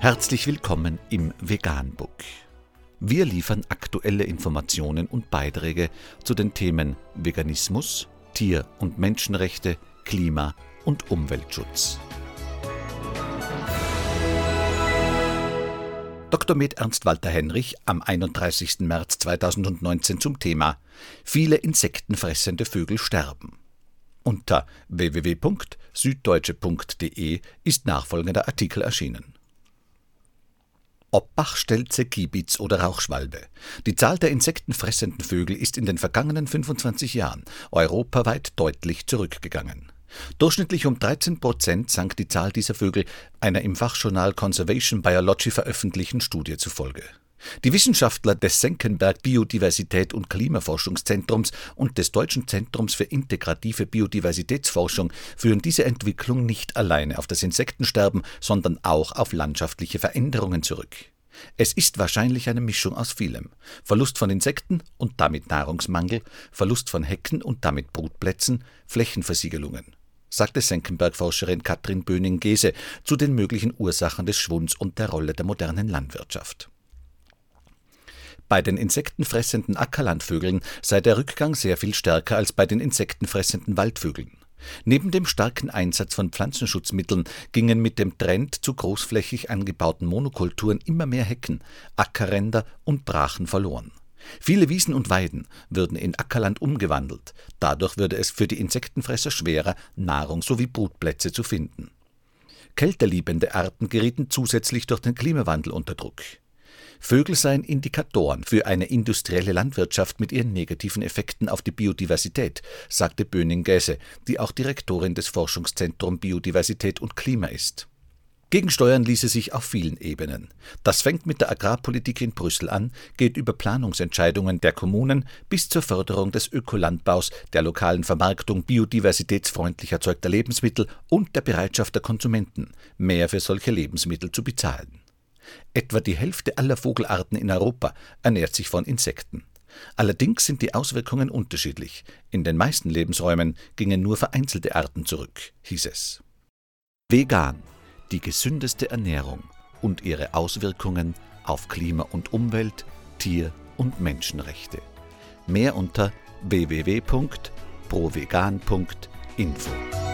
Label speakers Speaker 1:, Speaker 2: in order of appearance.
Speaker 1: Herzlich willkommen im Veganbook. Wir liefern aktuelle Informationen und Beiträge zu den Themen Veganismus, Tier- und Menschenrechte, Klima- und Umweltschutz. Dr. Med Ernst Walter Henrich am 31. März 2019 zum Thema Viele insektenfressende Vögel sterben. Unter www.süddeutsche.de ist nachfolgender Artikel erschienen. Ob Bachstelze, Kiebitz oder Rauchschwalbe. Die Zahl der insektenfressenden Vögel ist in den vergangenen 25 Jahren europaweit deutlich zurückgegangen. Durchschnittlich um 13 Prozent sank die Zahl dieser Vögel einer im Fachjournal Conservation Biology veröffentlichten Studie zufolge. Die Wissenschaftler des Senckenberg Biodiversität und Klimaforschungszentrums und des Deutschen Zentrums für integrative Biodiversitätsforschung führen diese Entwicklung nicht alleine auf das Insektensterben, sondern auch auf landschaftliche Veränderungen zurück. Es ist wahrscheinlich eine Mischung aus vielem. Verlust von Insekten und damit Nahrungsmangel, Verlust von Hecken und damit Brutplätzen, Flächenversiegelungen sagte Senckenberg-Forscherin Katrin Böning-Gese zu den möglichen Ursachen des Schwunds und der Rolle der modernen Landwirtschaft. Bei den insektenfressenden Ackerlandvögeln sei der Rückgang sehr viel stärker als bei den insektenfressenden Waldvögeln. Neben dem starken Einsatz von Pflanzenschutzmitteln gingen mit dem Trend zu großflächig angebauten Monokulturen immer mehr Hecken, Ackerränder und Brachen verloren. Viele Wiesen und Weiden würden in Ackerland umgewandelt, dadurch würde es für die Insektenfresser schwerer, Nahrung sowie Brutplätze zu finden. Kälterliebende Arten gerieten zusätzlich durch den Klimawandel unter Druck. Vögel seien Indikatoren für eine industrielle Landwirtschaft mit ihren negativen Effekten auf die Biodiversität, sagte Böning-Gäse, die auch Direktorin des Forschungszentrums Biodiversität und Klima ist. Gegensteuern ließe sich auf vielen Ebenen. Das fängt mit der Agrarpolitik in Brüssel an, geht über Planungsentscheidungen der Kommunen bis zur Förderung des Ökolandbaus, der lokalen Vermarktung biodiversitätsfreundlich erzeugter Lebensmittel und der Bereitschaft der Konsumenten, mehr für solche Lebensmittel zu bezahlen. Etwa die Hälfte aller Vogelarten in Europa ernährt sich von Insekten. Allerdings sind die Auswirkungen unterschiedlich. In den meisten Lebensräumen gingen nur vereinzelte Arten zurück, hieß es. Vegan, die gesündeste Ernährung und ihre Auswirkungen auf Klima und Umwelt, Tier- und Menschenrechte. Mehr unter www.provegan.info.